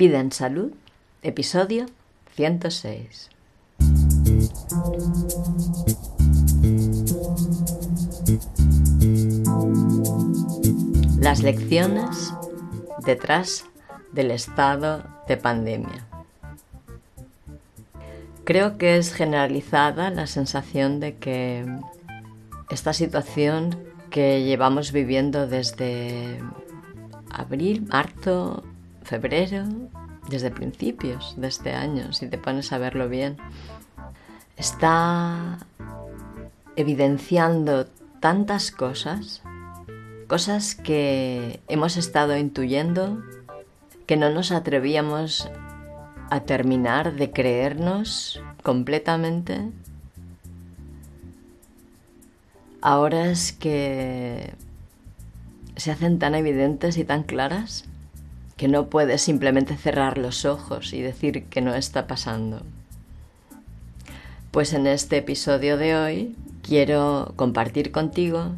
Vida en Salud, episodio 106. Las lecciones detrás del estado de pandemia. Creo que es generalizada la sensación de que esta situación que llevamos viviendo desde abril, marzo, febrero, desde principios de este año, si te pones a verlo bien, está evidenciando tantas cosas, cosas que hemos estado intuyendo, que no nos atrevíamos a terminar de creernos completamente. Ahora es que se hacen tan evidentes y tan claras que no puedes simplemente cerrar los ojos y decir que no está pasando. Pues en este episodio de hoy quiero compartir contigo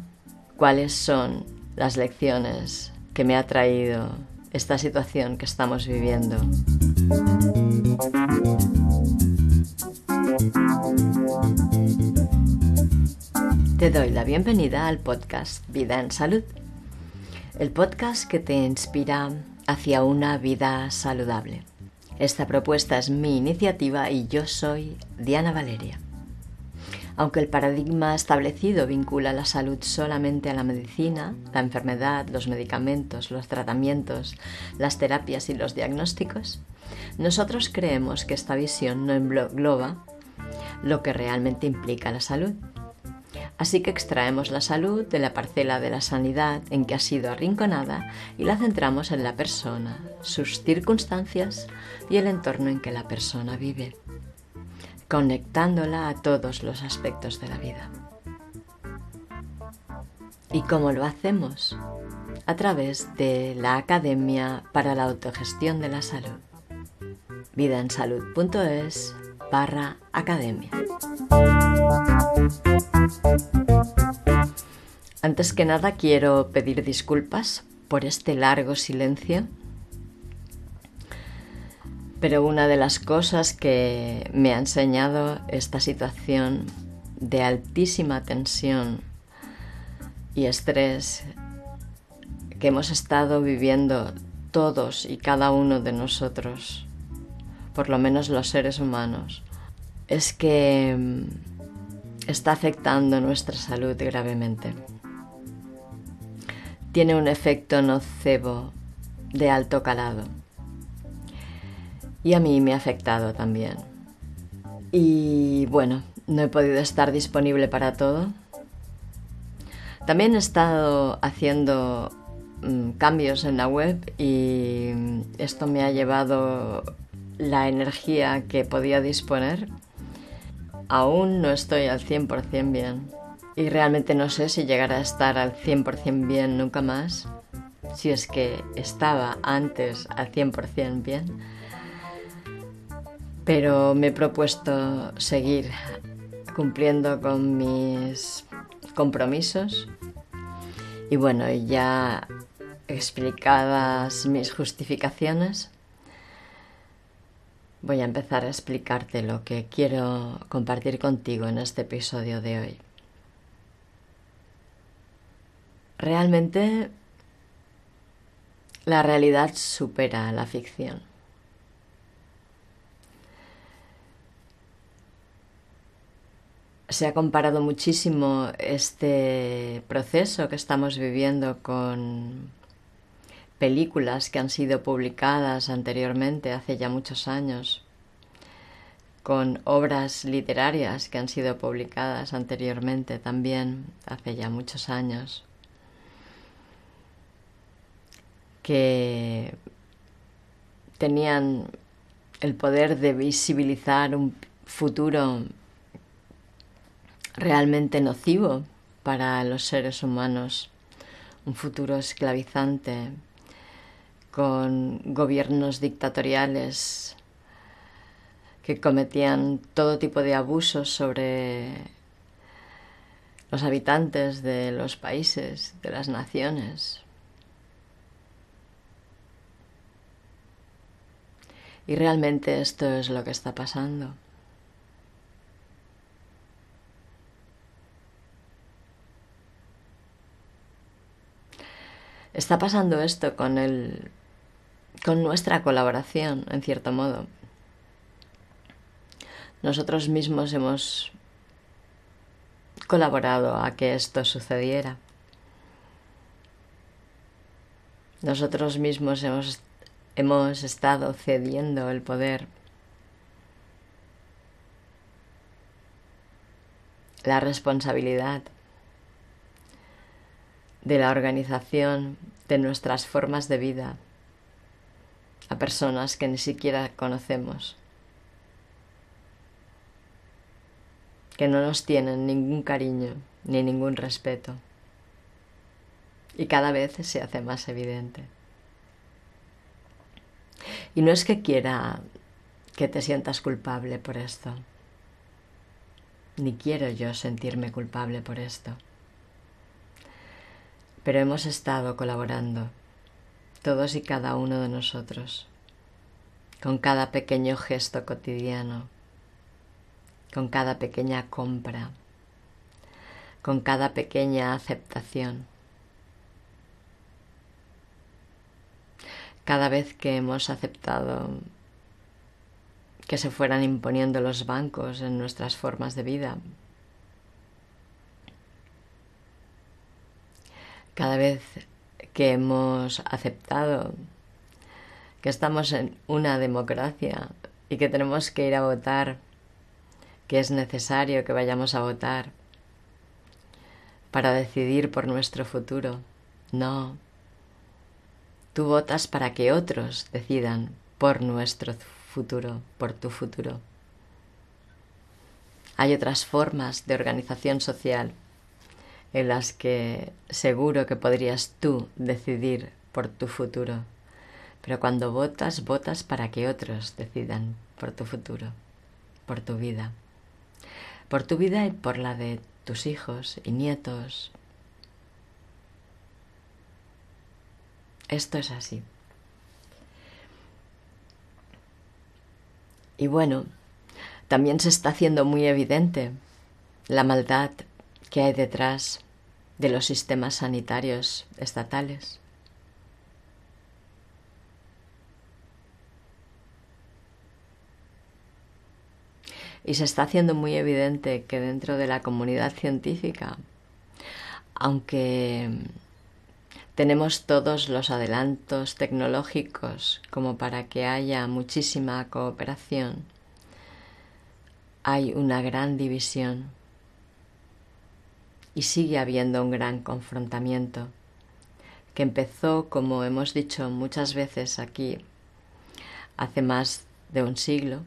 cuáles son las lecciones que me ha traído esta situación que estamos viviendo. Te doy la bienvenida al podcast Vida en Salud, el podcast que te inspira hacia una vida saludable. Esta propuesta es mi iniciativa y yo soy Diana Valeria. Aunque el paradigma establecido vincula la salud solamente a la medicina, la enfermedad, los medicamentos, los tratamientos, las terapias y los diagnósticos, nosotros creemos que esta visión no engloba lo que realmente implica la salud. Así que extraemos la salud de la parcela de la sanidad en que ha sido arrinconada y la centramos en la persona, sus circunstancias y el entorno en que la persona vive conectándola a todos los aspectos de la vida. ¿Y cómo lo hacemos? A través de la Academia para la Autogestión de la Salud. vidaensalud.es barra academia. Antes que nada quiero pedir disculpas por este largo silencio pero una de las cosas que me ha enseñado esta situación de altísima tensión y estrés que hemos estado viviendo todos y cada uno de nosotros, por lo menos los seres humanos, es que mm, está afectando nuestra salud gravemente. Tiene un efecto nocebo de alto calado y a mí me ha afectado también. Y bueno, no he podido estar disponible para todo. También he estado haciendo mm, cambios en la web y esto me ha llevado la energía que podía disponer. Aún no estoy al 100% bien. Y realmente no sé si llegará a estar al 100% bien nunca más, si es que estaba antes al 100% bien. Pero me he propuesto seguir cumpliendo con mis compromisos. Y bueno, ya explicadas mis justificaciones, voy a empezar a explicarte lo que quiero compartir contigo en este episodio de hoy. Realmente la realidad supera la ficción. se ha comparado muchísimo este proceso que estamos viviendo con películas que han sido publicadas anteriormente, hace ya muchos años, con obras literarias que han sido publicadas anteriormente también, hace ya muchos años, que tenían el poder de visibilizar un futuro realmente nocivo para los seres humanos, un futuro esclavizante con gobiernos dictatoriales que cometían todo tipo de abusos sobre los habitantes de los países, de las naciones. Y realmente esto es lo que está pasando. Está pasando esto con el con nuestra colaboración, en cierto modo. Nosotros mismos hemos colaborado a que esto sucediera. Nosotros mismos hemos, hemos estado cediendo el poder, la responsabilidad de la organización de nuestras formas de vida a personas que ni siquiera conocemos, que no nos tienen ningún cariño ni ningún respeto. Y cada vez se hace más evidente. Y no es que quiera que te sientas culpable por esto, ni quiero yo sentirme culpable por esto pero hemos estado colaborando, todos y cada uno de nosotros, con cada pequeño gesto cotidiano, con cada pequeña compra, con cada pequeña aceptación. Cada vez que hemos aceptado que se fueran imponiendo los bancos en nuestras formas de vida, Cada vez que hemos aceptado que estamos en una democracia y que tenemos que ir a votar, que es necesario que vayamos a votar para decidir por nuestro futuro. No. Tú votas para que otros decidan por nuestro futuro, por tu futuro. Hay otras formas de organización social en las que seguro que podrías tú decidir por tu futuro. Pero cuando votas, votas para que otros decidan por tu futuro, por tu vida. Por tu vida y por la de tus hijos y nietos. Esto es así. Y bueno, también se está haciendo muy evidente la maldad que hay detrás de los sistemas sanitarios estatales. Y se está haciendo muy evidente que dentro de la comunidad científica, aunque tenemos todos los adelantos tecnológicos como para que haya muchísima cooperación, hay una gran división y sigue habiendo un gran confrontamiento que empezó, como hemos dicho muchas veces aquí, hace más de un siglo.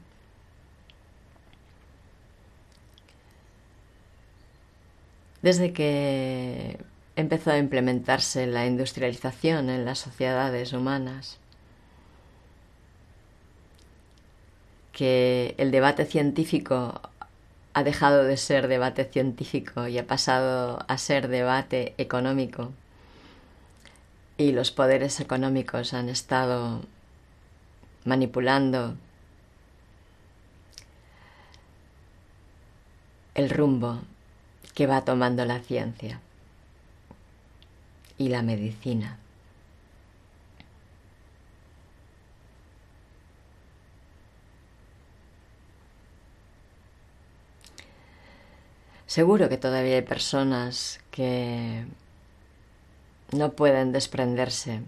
Desde que empezó a implementarse la industrialización en las sociedades humanas, que el debate científico ha dejado de ser debate científico y ha pasado a ser debate económico. Y los poderes económicos han estado manipulando el rumbo que va tomando la ciencia y la medicina. Seguro que todavía hay personas que no pueden desprenderse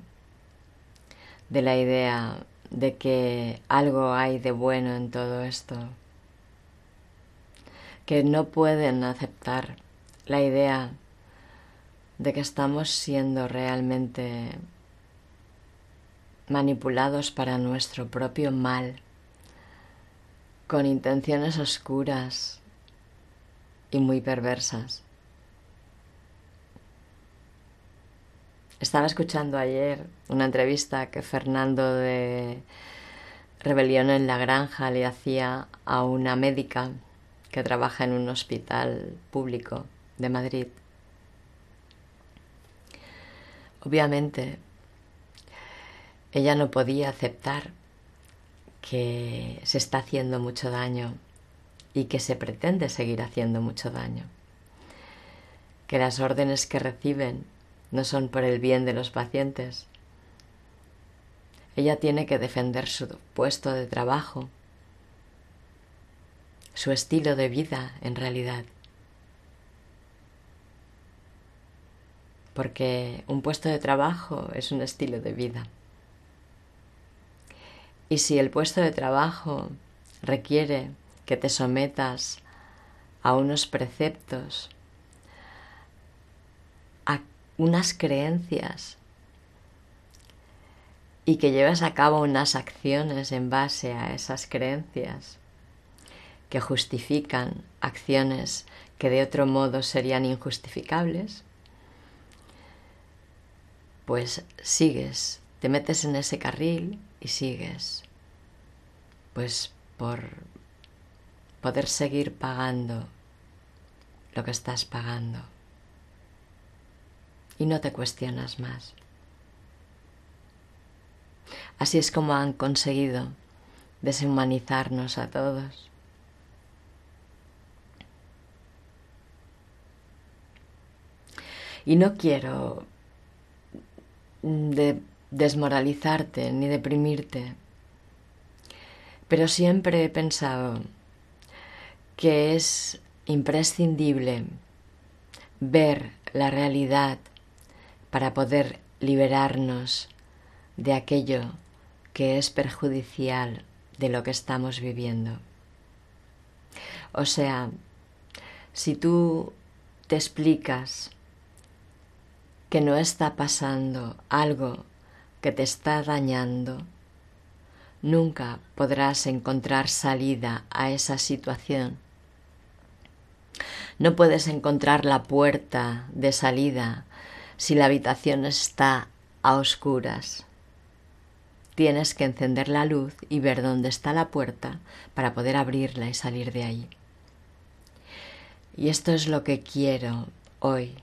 de la idea de que algo hay de bueno en todo esto, que no pueden aceptar la idea de que estamos siendo realmente manipulados para nuestro propio mal, con intenciones oscuras, y muy perversas. Estaba escuchando ayer una entrevista que Fernando de Rebelión en la Granja le hacía a una médica que trabaja en un hospital público de Madrid. Obviamente, ella no podía aceptar que se está haciendo mucho daño y que se pretende seguir haciendo mucho daño. Que las órdenes que reciben no son por el bien de los pacientes. Ella tiene que defender su puesto de trabajo, su estilo de vida en realidad. Porque un puesto de trabajo es un estilo de vida. Y si el puesto de trabajo requiere que te sometas a unos preceptos, a unas creencias y que lleves a cabo unas acciones en base a esas creencias que justifican acciones que de otro modo serían injustificables, pues sigues, te metes en ese carril y sigues, pues por poder seguir pagando lo que estás pagando. Y no te cuestionas más. Así es como han conseguido deshumanizarnos a todos. Y no quiero de desmoralizarte ni deprimirte, pero siempre he pensado que es imprescindible ver la realidad para poder liberarnos de aquello que es perjudicial de lo que estamos viviendo. O sea, si tú te explicas que no está pasando algo que te está dañando, nunca podrás encontrar salida a esa situación. No puedes encontrar la puerta de salida si la habitación está a oscuras. Tienes que encender la luz y ver dónde está la puerta para poder abrirla y salir de ahí. Y esto es lo que quiero hoy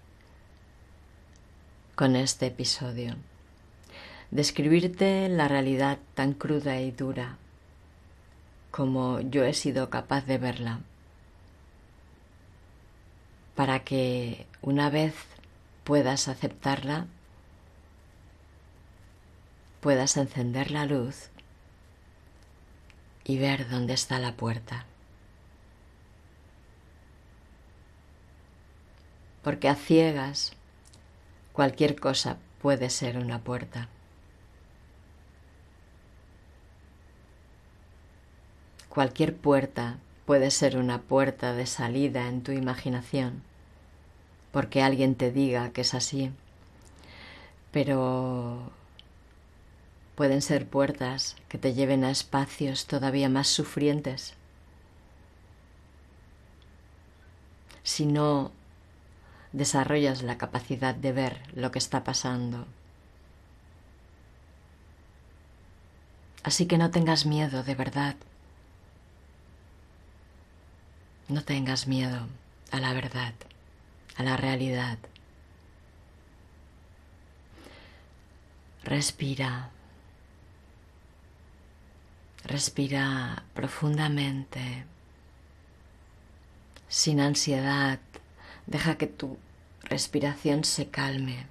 con este episodio describirte la realidad tan cruda y dura como yo he sido capaz de verla, para que una vez puedas aceptarla, puedas encender la luz y ver dónde está la puerta. Porque a ciegas cualquier cosa puede ser una puerta. Cualquier puerta puede ser una puerta de salida en tu imaginación, porque alguien te diga que es así, pero pueden ser puertas que te lleven a espacios todavía más sufrientes. Si no desarrollas la capacidad de ver lo que está pasando. Así que no tengas miedo, de verdad. No tengas miedo a la verdad, a la realidad. Respira. Respira profundamente, sin ansiedad. Deja que tu respiración se calme.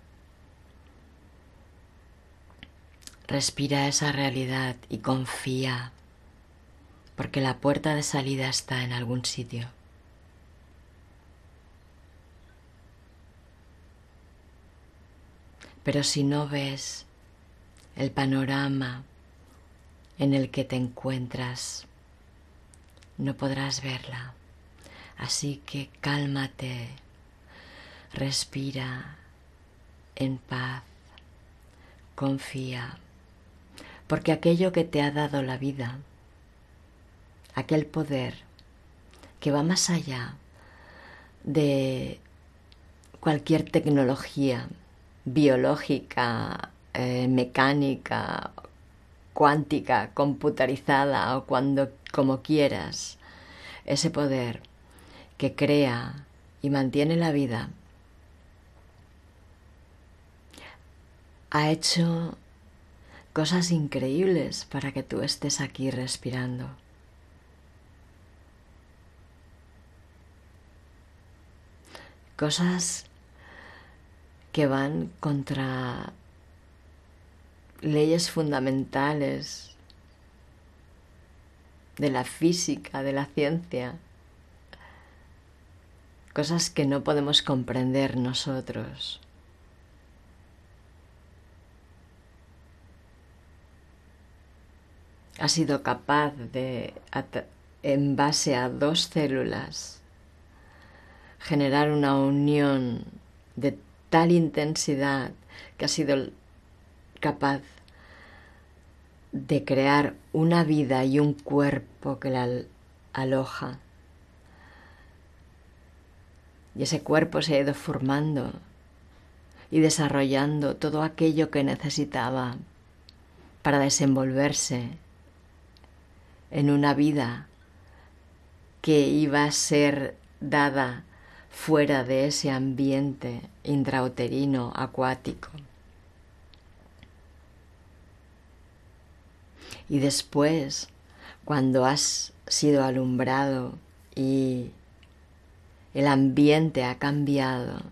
Respira esa realidad y confía porque la puerta de salida está en algún sitio. Pero si no ves el panorama en el que te encuentras, no podrás verla. Así que cálmate, respira en paz, confía, porque aquello que te ha dado la vida, aquel poder que va más allá de cualquier tecnología biológica, eh, mecánica, cuántica, computarizada o cuando como quieras, ese poder que crea y mantiene la vida, ha hecho cosas increíbles para que tú estés aquí respirando. Cosas que van contra leyes fundamentales de la física, de la ciencia, cosas que no podemos comprender nosotros. Ha sido capaz de, en base a dos células, generar una unión de tal intensidad que ha sido capaz de crear una vida y un cuerpo que la aloja. Y ese cuerpo se ha ido formando y desarrollando todo aquello que necesitaba para desenvolverse en una vida que iba a ser dada fuera de ese ambiente intrauterino acuático. Y después, cuando has sido alumbrado y el ambiente ha cambiado,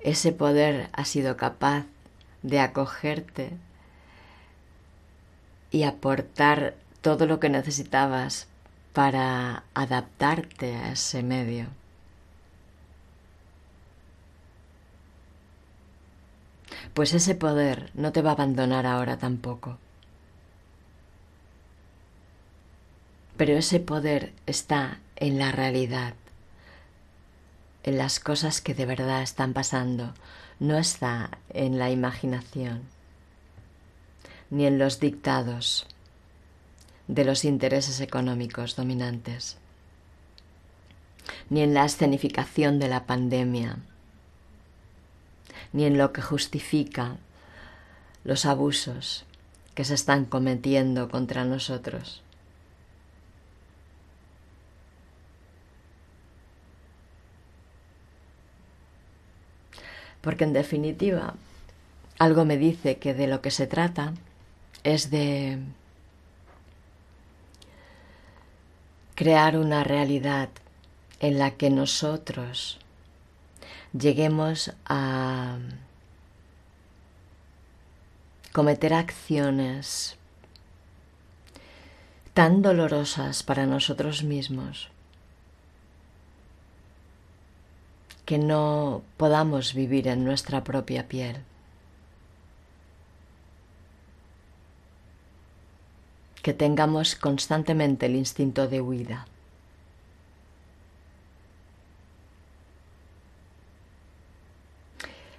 ese poder ha sido capaz de acogerte y aportar todo lo que necesitabas para adaptarte a ese medio. Pues ese poder no te va a abandonar ahora tampoco. Pero ese poder está en la realidad, en las cosas que de verdad están pasando, no está en la imaginación, ni en los dictados de los intereses económicos dominantes, ni en la escenificación de la pandemia, ni en lo que justifica los abusos que se están cometiendo contra nosotros. Porque en definitiva, algo me dice que de lo que se trata es de crear una realidad en la que nosotros lleguemos a cometer acciones tan dolorosas para nosotros mismos que no podamos vivir en nuestra propia piel. Que tengamos constantemente el instinto de huida.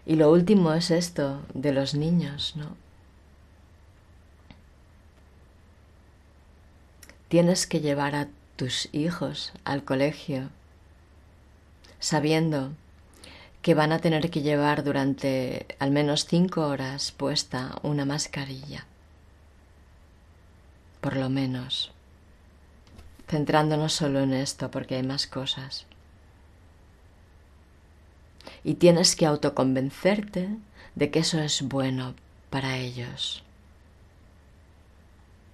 Y lo último es esto de los niños, ¿no? Tienes que llevar a tus hijos al colegio sabiendo que van a tener que llevar durante al menos cinco horas puesta una mascarilla. Por lo menos. Centrándonos solo en esto porque hay más cosas y tienes que autoconvencerte de que eso es bueno para ellos.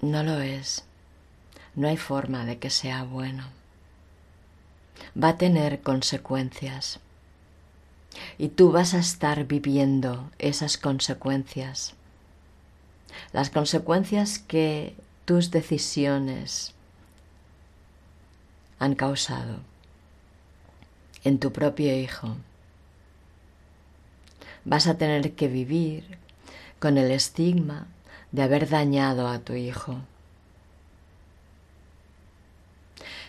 No lo es. No hay forma de que sea bueno. Va a tener consecuencias. Y tú vas a estar viviendo esas consecuencias. Las consecuencias que tus decisiones han causado en tu propio hijo vas a tener que vivir con el estigma de haber dañado a tu hijo.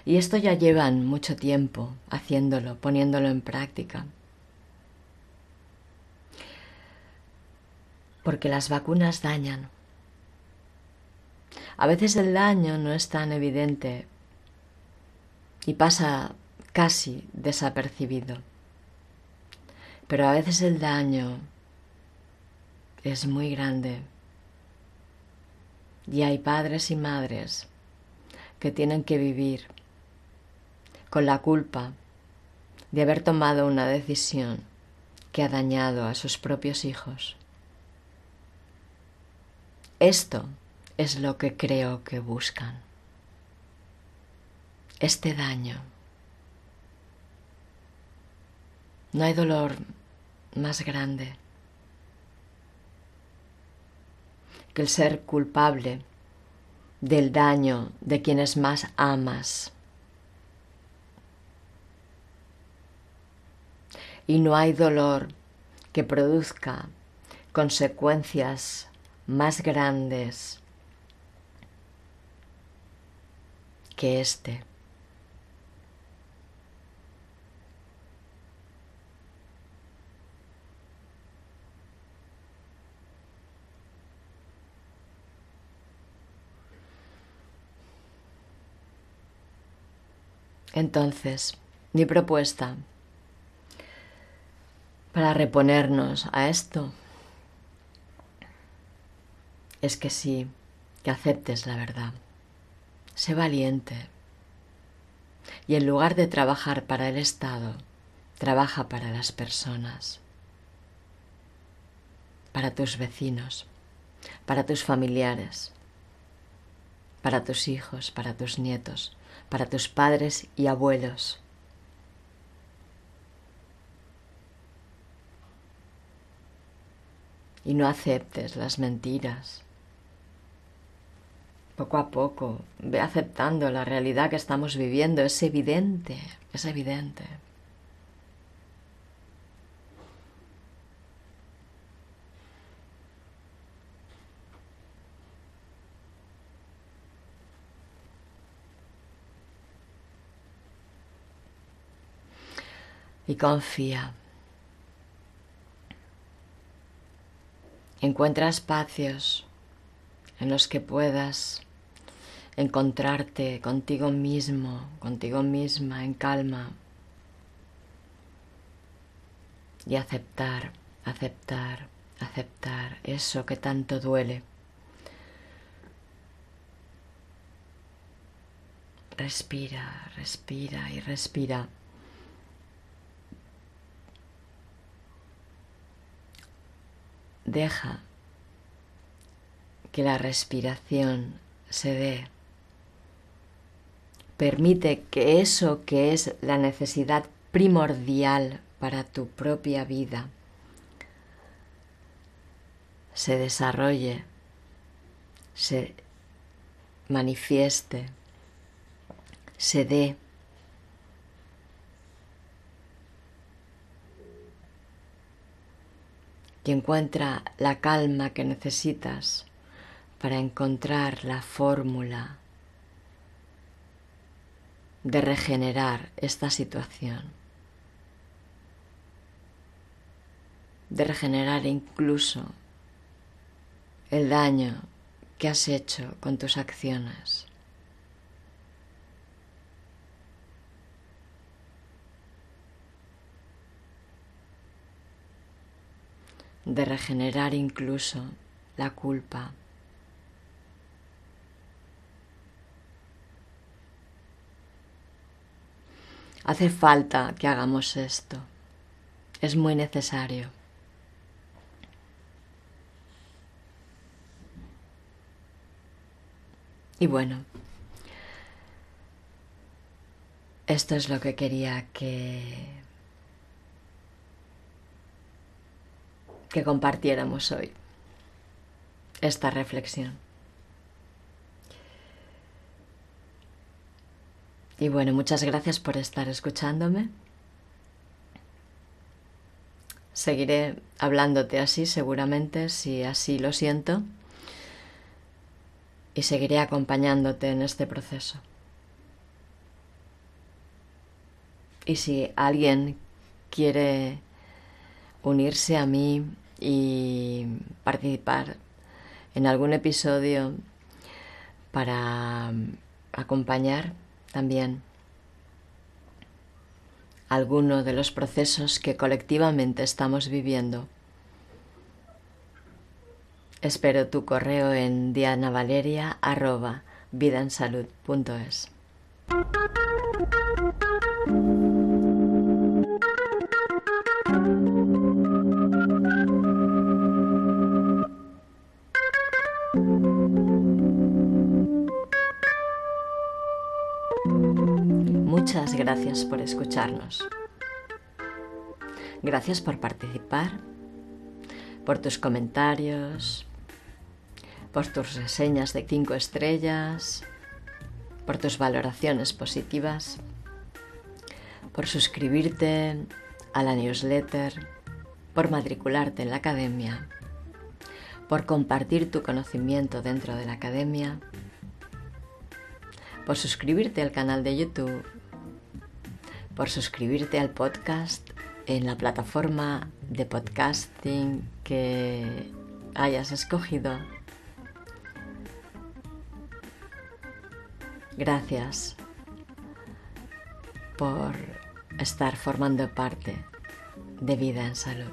Y esto ya llevan mucho tiempo haciéndolo, poniéndolo en práctica. Porque las vacunas dañan. A veces el daño no es tan evidente y pasa casi desapercibido. Pero a veces el daño es muy grande. Y hay padres y madres que tienen que vivir con la culpa de haber tomado una decisión que ha dañado a sus propios hijos. Esto es lo que creo que buscan. Este daño. No hay dolor más grande que el ser culpable del daño de quienes más amas. Y no hay dolor que produzca consecuencias más grandes que este. Entonces, mi propuesta para reponernos a esto es que sí, que aceptes la verdad. Sé valiente. Y en lugar de trabajar para el Estado, trabaja para las personas, para tus vecinos, para tus familiares, para tus hijos, para tus nietos, para tus padres y abuelos. Y no aceptes las mentiras. Poco a poco, ve aceptando la realidad que estamos viviendo. Es evidente, es evidente. y confía. Encuentra espacios en los que puedas encontrarte contigo mismo, contigo misma, en calma y aceptar, aceptar, aceptar eso que tanto duele. Respira, respira y respira. Deja que la respiración se dé. Permite que eso que es la necesidad primordial para tu propia vida se desarrolle, se manifieste, se dé. y encuentra la calma que necesitas para encontrar la fórmula de regenerar esta situación, de regenerar incluso el daño que has hecho con tus acciones. de regenerar incluso la culpa. Hace falta que hagamos esto. Es muy necesario. Y bueno, esto es lo que quería que que compartiéramos hoy esta reflexión. Y bueno, muchas gracias por estar escuchándome. Seguiré hablándote así seguramente si así lo siento y seguiré acompañándote en este proceso. Y si alguien quiere unirse a mí y participar en algún episodio para acompañar también alguno de los procesos que colectivamente estamos viviendo. Espero tu correo en dianavaleria.vidansalud.es. Muchas gracias por escucharnos. Gracias por participar, por tus comentarios, por tus reseñas de 5 estrellas, por tus valoraciones positivas, por suscribirte a la newsletter, por matricularte en la academia, por compartir tu conocimiento dentro de la academia, por suscribirte al canal de YouTube, por suscribirte al podcast en la plataforma de podcasting que hayas escogido. Gracias por estar formando parte de Vida en Salud.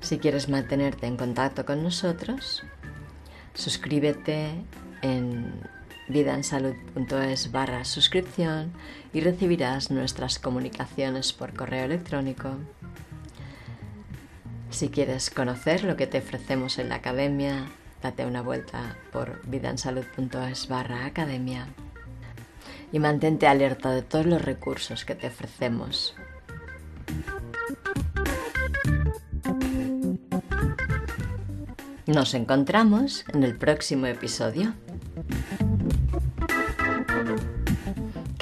Si quieres mantenerte en contacto con nosotros, suscríbete en vidaensalud.es barra suscripción y recibirás nuestras comunicaciones por correo electrónico. Si quieres conocer lo que te ofrecemos en la academia, date una vuelta por vidaensalud.es barra academia y mantente alerta de todos los recursos que te ofrecemos. Nos encontramos en el próximo episodio.